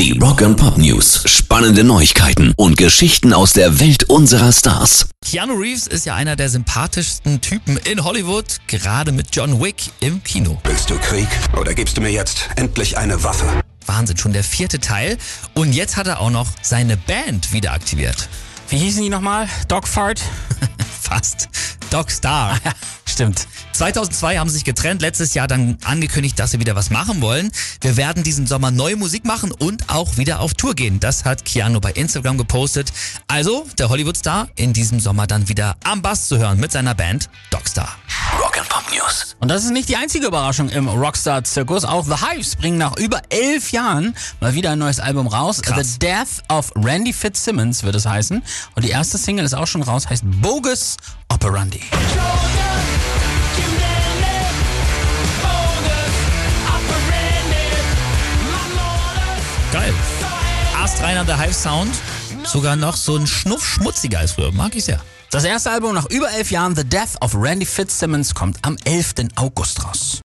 Die Rock and Pop News. Spannende Neuigkeiten und Geschichten aus der Welt unserer Stars. Keanu Reeves ist ja einer der sympathischsten Typen in Hollywood, gerade mit John Wick im Kino. Willst du Krieg oder gibst du mir jetzt endlich eine Waffe? Wahnsinn, schon der vierte Teil. Und jetzt hat er auch noch seine Band wieder aktiviert. Wie hießen die nochmal? Dogfart? Fast. Dog Star. Stimmt. 2002 haben sie sich getrennt, letztes Jahr dann angekündigt, dass sie wieder was machen wollen. Wir werden diesen Sommer neue Musik machen und auch wieder auf Tour gehen. Das hat Keanu bei Instagram gepostet. Also der Hollywood-Star in diesem Sommer dann wieder am Bass zu hören mit seiner Band Dogstar. Rock and Pop News. Und das ist nicht die einzige Überraschung im Rockstar-Zirkus. Auch The Hives bringen nach über elf Jahren mal wieder ein neues Album raus. Krass. The Death of Randy Fitzsimmons wird es heißen. Und die erste Single ist auch schon raus, heißt Bogus Operandi. Geil. Astreiner der Hive Sound. Sogar noch so ein Schnuff schmutziger als früher. Mag ich sehr. Das erste Album nach über elf Jahren, The Death of Randy Fitzsimmons, kommt am 11. August raus.